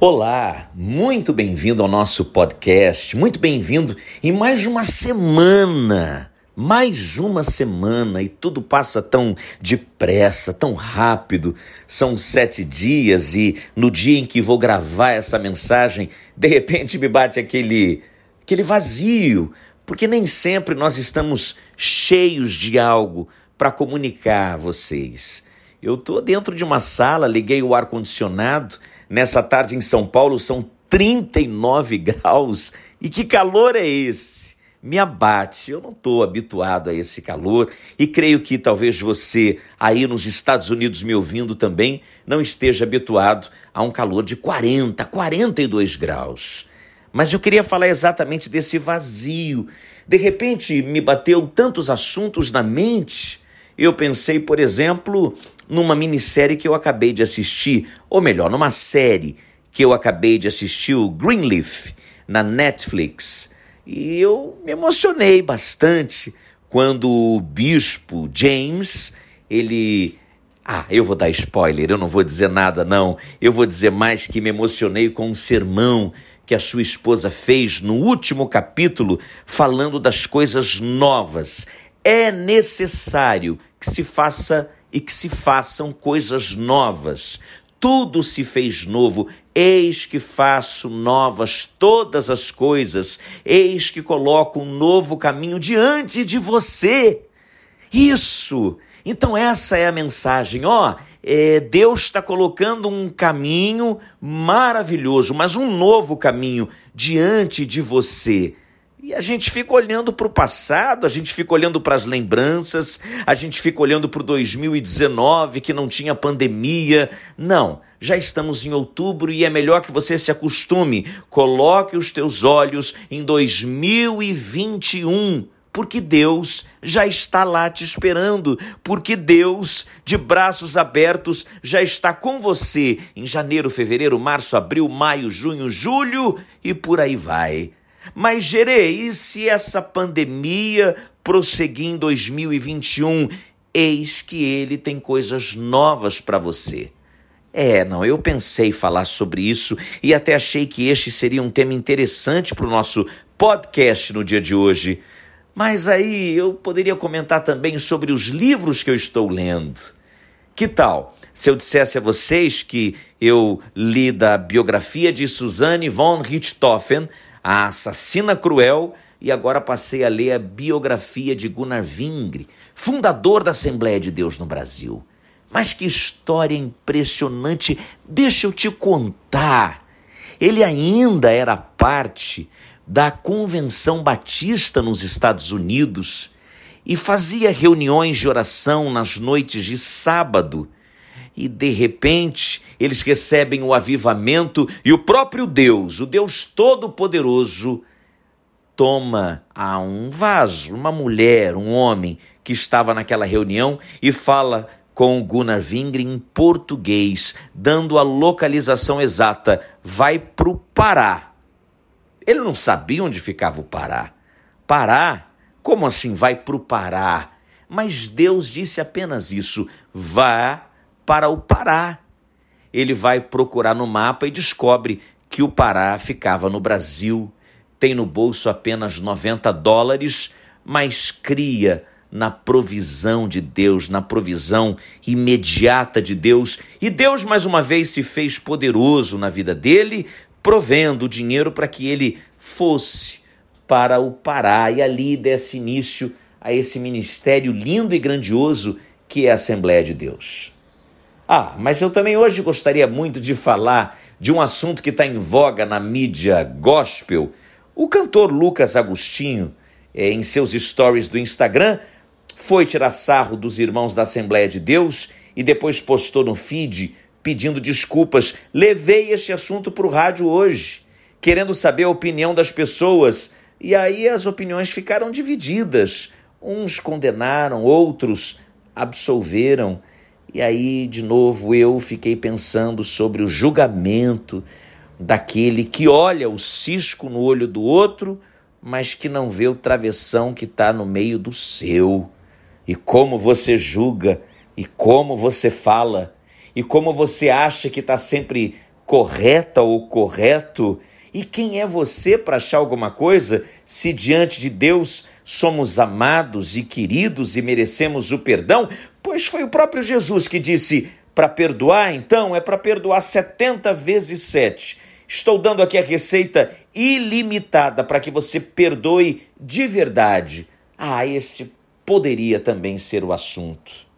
Olá, muito bem-vindo ao nosso podcast, muito bem-vindo em mais uma semana, mais uma semana e tudo passa tão depressa, tão rápido. São sete dias e no dia em que vou gravar essa mensagem, de repente me bate aquele, aquele vazio, porque nem sempre nós estamos cheios de algo para comunicar a vocês. Eu estou dentro de uma sala, liguei o ar-condicionado. Nessa tarde em São Paulo são 39 graus. E que calor é esse? Me abate. Eu não estou habituado a esse calor e creio que talvez você aí nos Estados Unidos me ouvindo também não esteja habituado a um calor de 40, 42 graus. Mas eu queria falar exatamente desse vazio. De repente me bateu tantos assuntos na mente. Eu pensei, por exemplo, numa minissérie que eu acabei de assistir, ou melhor, numa série que eu acabei de assistir, o Greenleaf, na Netflix. E eu me emocionei bastante quando o bispo James, ele ah, eu vou dar spoiler, eu não vou dizer nada, não. Eu vou dizer mais que me emocionei com um sermão que a sua esposa fez no último capítulo, falando das coisas novas. É necessário que se faça e que se façam coisas novas. Tudo se fez novo. Eis que faço novas todas as coisas. Eis que coloco um novo caminho diante de você. Isso! Então, essa é a mensagem. Ó, é, Deus está colocando um caminho maravilhoso, mas um novo caminho diante de você. E a gente fica olhando para o passado, a gente fica olhando para as lembranças, a gente fica olhando para o 2019 que não tinha pandemia. Não, já estamos em outubro e é melhor que você se acostume. Coloque os teus olhos em 2021 porque Deus já está lá te esperando, porque Deus, de braços abertos, já está com você em janeiro, fevereiro, março, abril, maio, junho, julho e por aí vai. Mas, Gerei, se essa pandemia prosseguir em 2021? Eis que ele tem coisas novas para você. É, não, eu pensei falar sobre isso e até achei que este seria um tema interessante para o nosso podcast no dia de hoje. Mas aí eu poderia comentar também sobre os livros que eu estou lendo. Que tal se eu dissesse a vocês que eu li da biografia de Suzanne von Richthofen, a assassina cruel, e agora passei a ler a biografia de Gunnar Vingre, fundador da Assembleia de Deus no Brasil. Mas que história impressionante! Deixa eu te contar. Ele ainda era parte da Convenção Batista nos Estados Unidos e fazia reuniões de oração nas noites de sábado e de repente eles recebem o avivamento e o próprio Deus, o Deus Todo-Poderoso, toma a um vaso, uma mulher, um homem que estava naquela reunião e fala com Gunnar Vingre em português, dando a localização exata. Vai para o Pará. Ele não sabia onde ficava o Pará. Pará? Como assim vai para o Pará? Mas Deus disse apenas isso: vá para o Pará. Ele vai procurar no mapa e descobre que o Pará ficava no Brasil. Tem no bolso apenas 90 dólares, mas cria na provisão de Deus, na provisão imediata de Deus. E Deus, mais uma vez, se fez poderoso na vida dele, provendo dinheiro para que ele fosse para o Pará e ali desse início a esse ministério lindo e grandioso que é a Assembleia de Deus. Ah, mas eu também hoje gostaria muito de falar de um assunto que está em voga na mídia gospel. O cantor Lucas Agostinho, é, em seus stories do Instagram, foi tirar sarro dos irmãos da Assembleia de Deus e depois postou no feed pedindo desculpas. Levei este assunto para o rádio hoje, querendo saber a opinião das pessoas. E aí as opiniões ficaram divididas. Uns condenaram, outros absolveram. E aí, de novo, eu fiquei pensando sobre o julgamento daquele que olha o cisco no olho do outro, mas que não vê o travessão que está no meio do seu. E como você julga, e como você fala, e como você acha que está sempre correta ou correto? E quem é você para achar alguma coisa se diante de Deus somos amados e queridos e merecemos o perdão? Pois foi o próprio Jesus que disse: para perdoar, então, é para perdoar 70 vezes 7. Estou dando aqui a receita ilimitada para que você perdoe de verdade. Ah, este poderia também ser o assunto.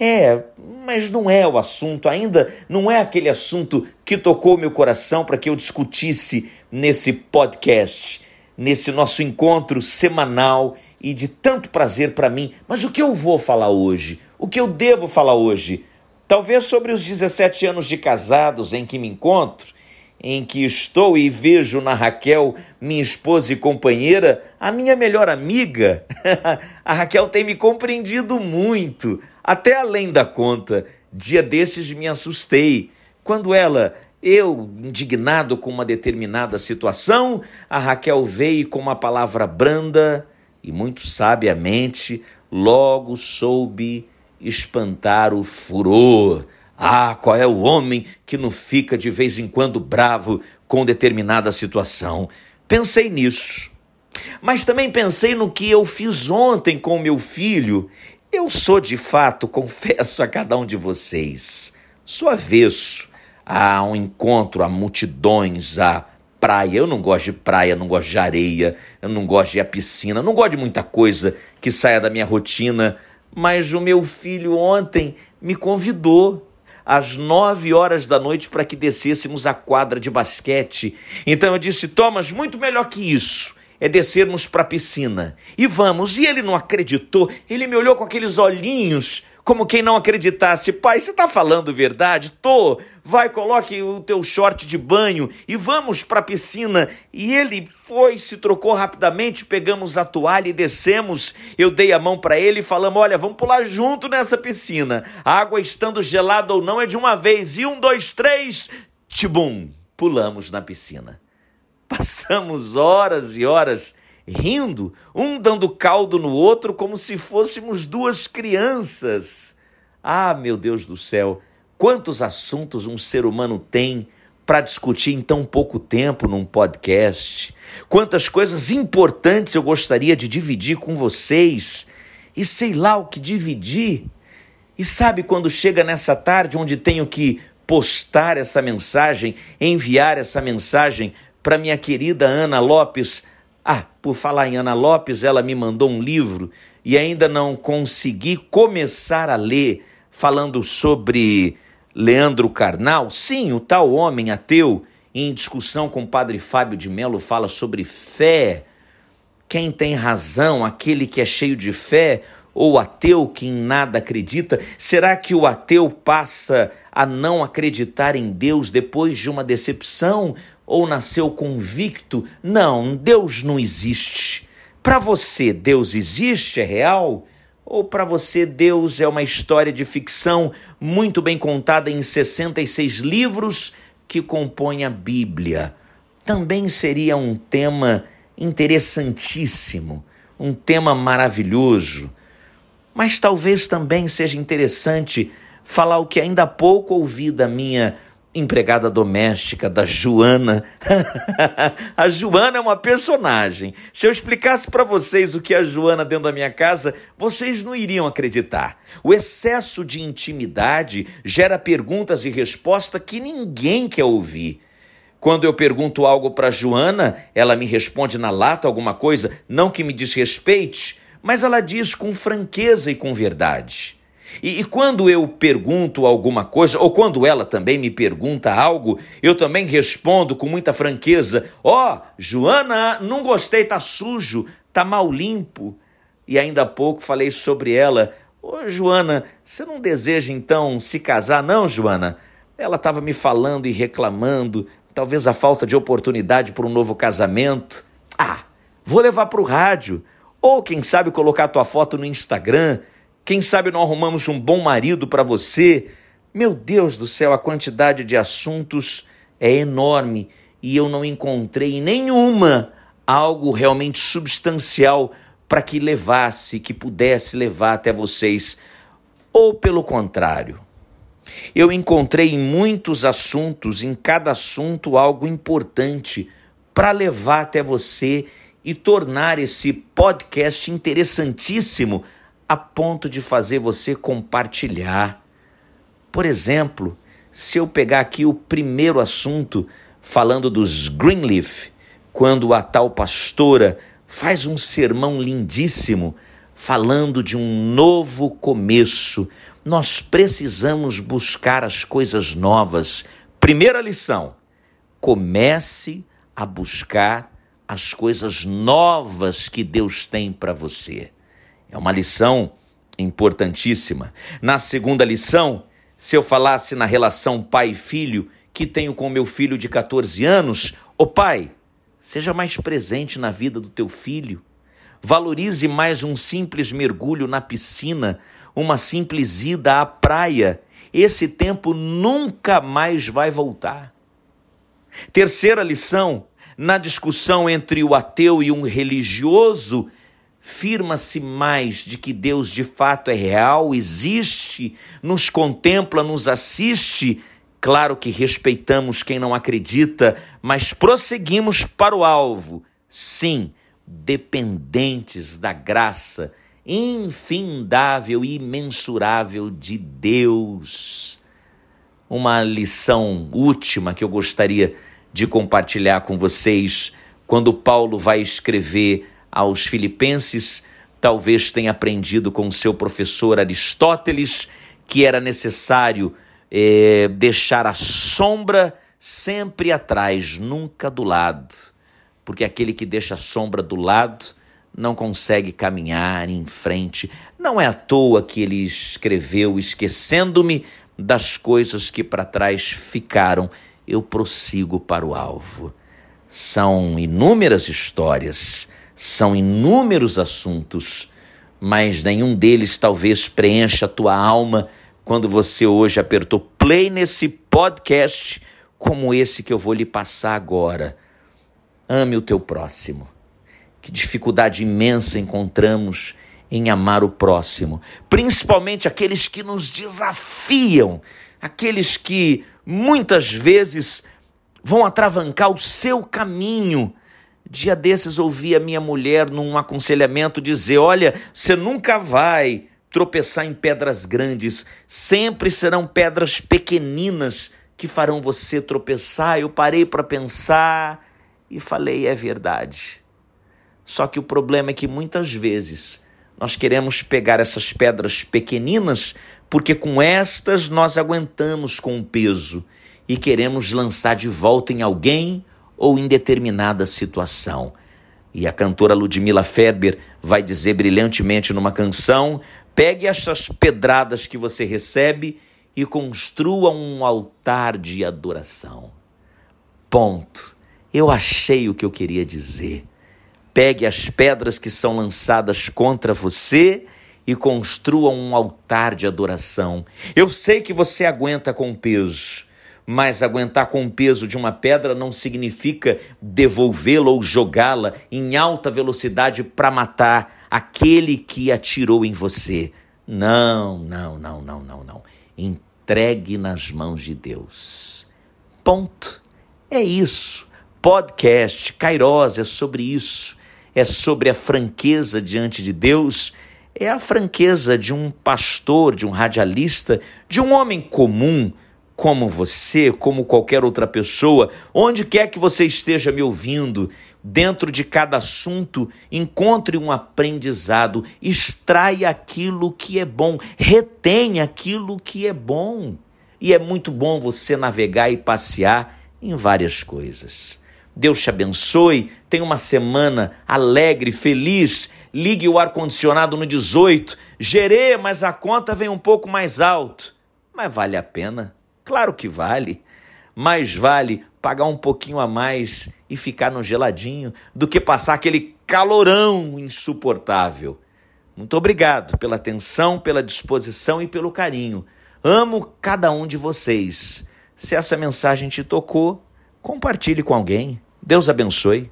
É, mas não é o assunto, ainda não é aquele assunto que tocou meu coração para que eu discutisse nesse podcast, nesse nosso encontro semanal e de tanto prazer para mim. Mas o que eu vou falar hoje? O que eu devo falar hoje? Talvez sobre os 17 anos de casados em que me encontro, em que estou e vejo na Raquel, minha esposa e companheira, a minha melhor amiga. a Raquel tem me compreendido muito até além da conta. Dia desses me assustei quando ela, eu, indignado com uma determinada situação, a Raquel veio com uma palavra branda e muito sabiamente logo soube espantar o furor. Ah, qual é o homem que não fica de vez em quando bravo com determinada situação? Pensei nisso. Mas também pensei no que eu fiz ontem com meu filho eu sou de fato, confesso a cada um de vocês, sou avesso a um encontro, a multidões, a praia. Eu não gosto de praia, não gosto de areia, eu não gosto de ir à piscina, não gosto de muita coisa que saia da minha rotina. Mas o meu filho ontem me convidou às nove horas da noite para que descêssemos a quadra de basquete. Então eu disse: Thomas, muito melhor que isso é descermos para a piscina. E vamos. E ele não acreditou. Ele me olhou com aqueles olhinhos, como quem não acreditasse. Pai, você está falando verdade? Tô. Vai, coloque o teu short de banho e vamos para a piscina. E ele foi, se trocou rapidamente, pegamos a toalha e descemos. Eu dei a mão para ele e falamos: Olha, vamos pular junto nessa piscina. A água estando gelada ou não é de uma vez. E um, dois, três, tibum, pulamos na piscina. Passamos horas e horas rindo, um dando caldo no outro como se fôssemos duas crianças. Ah, meu Deus do céu, quantos assuntos um ser humano tem para discutir em tão pouco tempo num podcast. Quantas coisas importantes eu gostaria de dividir com vocês. E sei lá o que dividir. E sabe quando chega nessa tarde onde tenho que postar essa mensagem, enviar essa mensagem para minha querida Ana Lopes. Ah, por falar em Ana Lopes, ela me mandou um livro e ainda não consegui começar a ler, falando sobre Leandro Carnal. Sim, o tal homem ateu, em discussão com o padre Fábio de Mello, fala sobre fé. Quem tem razão, aquele que é cheio de fé ou ateu que em nada acredita? Será que o ateu passa a não acreditar em Deus depois de uma decepção? Ou nasceu convicto? Não, Deus não existe. Para você, Deus existe, é real? Ou para você, Deus é uma história de ficção muito bem contada em 66 livros que compõem a Bíblia? Também seria um tema interessantíssimo, um tema maravilhoso. Mas talvez também seja interessante falar o que ainda há pouco ouvi da minha empregada doméstica da Joana. a Joana é uma personagem. Se eu explicasse para vocês o que é a Joana dentro da minha casa, vocês não iriam acreditar. O excesso de intimidade gera perguntas e respostas que ninguém quer ouvir. Quando eu pergunto algo para Joana, ela me responde na lata alguma coisa, não que me desrespeite, mas ela diz com franqueza e com verdade. E, e, quando eu pergunto alguma coisa, ou quando ela também me pergunta algo, eu também respondo com muita franqueza: Ó, oh, Joana, não gostei, tá sujo, tá mal limpo. E ainda há pouco falei sobre ela: Ô, oh, Joana, você não deseja então se casar, não, Joana? Ela estava me falando e reclamando, talvez a falta de oportunidade para um novo casamento. Ah, vou levar para o rádio. Ou quem sabe colocar tua foto no Instagram quem sabe não arrumamos um bom marido para você? Meu Deus do céu, a quantidade de assuntos é enorme e eu não encontrei nenhuma algo realmente substancial para que levasse, que pudesse levar até vocês. Ou pelo contrário, Eu encontrei em muitos assuntos, em cada assunto, algo importante para levar até você e tornar esse podcast interessantíssimo a ponto de fazer você compartilhar. Por exemplo, se eu pegar aqui o primeiro assunto, falando dos Greenleaf, quando a tal pastora faz um sermão lindíssimo falando de um novo começo. Nós precisamos buscar as coisas novas. Primeira lição: comece a buscar as coisas novas que Deus tem para você. É uma lição importantíssima. Na segunda lição, se eu falasse na relação pai e filho que tenho com meu filho de 14 anos, ô pai, seja mais presente na vida do teu filho. Valorize mais um simples mergulho na piscina, uma simples ida à praia. Esse tempo nunca mais vai voltar. Terceira lição: na discussão entre o ateu e um religioso, firma-se mais de que Deus de fato é real, existe, nos contempla, nos assiste. Claro que respeitamos quem não acredita, mas prosseguimos para o alvo. Sim, dependentes da graça infindável e imensurável de Deus. Uma lição última que eu gostaria de compartilhar com vocês, quando Paulo vai escrever aos Filipenses, talvez tenha aprendido com seu professor Aristóteles que era necessário é, deixar a sombra sempre atrás, nunca do lado porque aquele que deixa a sombra do lado não consegue caminhar em frente. Não é à toa que ele escreveu, esquecendo-me das coisas que para trás ficaram, eu prossigo para o alvo. São inúmeras histórias, são inúmeros assuntos, mas nenhum deles talvez preencha a tua alma quando você hoje apertou play nesse podcast como esse que eu vou lhe passar agora Ame o teu próximo. Que dificuldade imensa encontramos em amar o próximo, principalmente aqueles que nos desafiam, aqueles que muitas vezes vão atravancar o seu caminho. Dia desses ouvi a minha mulher num aconselhamento dizer: Olha, você nunca vai tropeçar em pedras grandes, sempre serão pedras pequeninas que farão você tropeçar. Eu parei para pensar e falei: é verdade. Só que o problema é que muitas vezes nós queremos pegar essas pedras pequeninas porque com estas nós aguentamos com o peso e queremos lançar de volta em alguém ou em determinada situação. E a cantora Ludmila Ferber vai dizer brilhantemente numa canção: pegue essas pedradas que você recebe e construa um altar de adoração. Ponto. Eu achei o que eu queria dizer. Pegue as pedras que são lançadas contra você e construa um altar de adoração. Eu sei que você aguenta com peso, mas aguentar com o peso de uma pedra não significa devolvê-la ou jogá-la em alta velocidade para matar aquele que atirou em você. Não, não, não, não, não, não. Entregue nas mãos de Deus. Ponto. É isso podcast Kairos é sobre isso, é sobre a franqueza diante de Deus, é a franqueza de um pastor, de um radialista, de um homem comum como você, como qualquer outra pessoa, onde quer que você esteja me ouvindo, dentro de cada assunto, encontre um aprendizado, extrai aquilo que é bom, retém aquilo que é bom. E é muito bom você navegar e passear em várias coisas. Deus te abençoe. Tenha uma semana alegre, feliz. Ligue o ar-condicionado no 18. Gerê, mas a conta vem um pouco mais alto. Mas vale a pena? Claro que vale. Mais vale pagar um pouquinho a mais e ficar no geladinho do que passar aquele calorão insuportável. Muito obrigado pela atenção, pela disposição e pelo carinho. Amo cada um de vocês. Se essa mensagem te tocou, compartilhe com alguém. Deus abençoe.